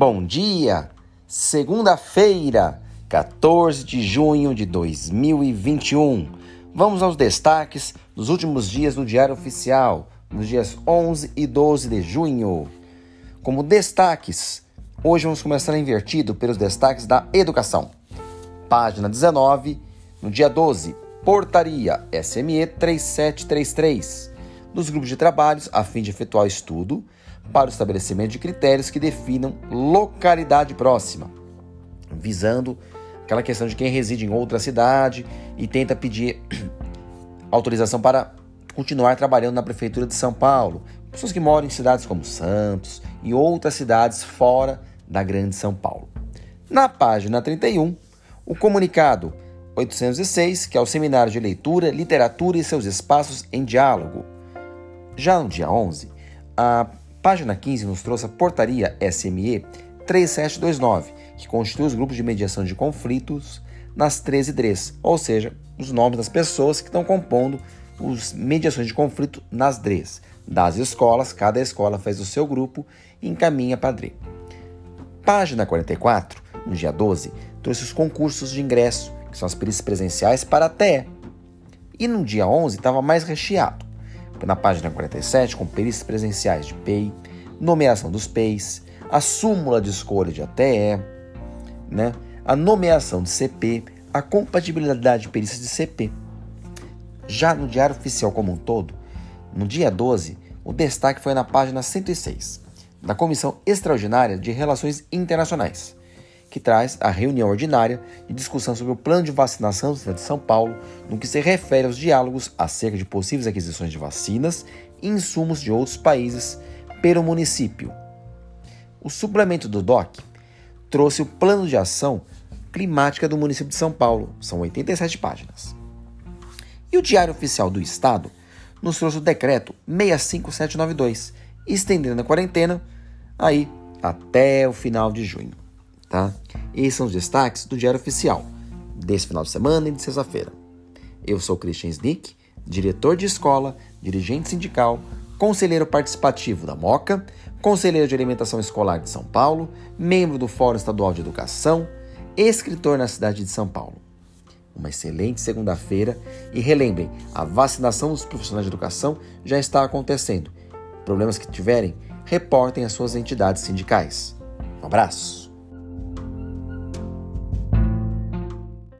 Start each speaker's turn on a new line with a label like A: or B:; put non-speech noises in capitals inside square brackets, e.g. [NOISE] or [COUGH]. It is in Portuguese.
A: Bom dia! Segunda-feira, 14 de junho de 2021. Vamos aos destaques dos últimos dias do Diário Oficial, nos dias 11 e 12 de junho. Como destaques, hoje vamos começar invertido pelos destaques da educação. Página 19, no dia 12, Portaria SME 3733, dos grupos de trabalhos a fim de efetuar estudo para o estabelecimento de critérios que definam localidade próxima, visando aquela questão de quem reside em outra cidade e tenta pedir [CLEARS THROAT] autorização para continuar trabalhando na prefeitura de São Paulo, pessoas que moram em cidades como Santos e outras cidades fora da Grande São Paulo. Na página 31, o comunicado 806, que é o Seminário de Leitura, Literatura e seus Espaços em Diálogo. Já no dia 11, a Página 15 nos trouxe a Portaria SME 3729, que constitui os grupos de mediação de conflitos nas 13 DREs, ou seja, os nomes das pessoas que estão compondo as mediações de conflito nas DREs. Das escolas, cada escola faz o seu grupo e encaminha para a DRE. Página 44, no dia 12, trouxe os concursos de ingresso, que são as perícias presenciais para a TE. E no dia 11 estava mais recheado na página 47, com perícias presenciais de PEI, nomeação dos PEIs, a súmula de escolha de ATE, né? a nomeação de CP, a compatibilidade de perícias de CP. Já no Diário Oficial como um todo, no dia 12, o destaque foi na página 106, da Comissão Extraordinária de Relações Internacionais, que traz a reunião ordinária de discussão sobre o plano de vacinação do Estado de São Paulo, no que se refere aos diálogos acerca de possíveis aquisições de vacinas e insumos de outros países pelo município. O suplemento do DOC trouxe o plano de ação climática do município de São Paulo, são 87 páginas. E o Diário Oficial do Estado nos trouxe o decreto 65792, estendendo a quarentena aí até o final de junho tá? Esses são os destaques do Diário Oficial desse final de semana e de sexta-feira. Eu sou Christian Snick, diretor de escola, dirigente sindical, conselheiro participativo da MOCA, conselheiro de alimentação escolar de São Paulo, membro do Fórum Estadual de Educação, escritor na cidade de São Paulo. Uma excelente segunda-feira e relembrem, a vacinação dos profissionais de educação já está acontecendo. Problemas que tiverem, reportem às suas entidades sindicais. Um abraço!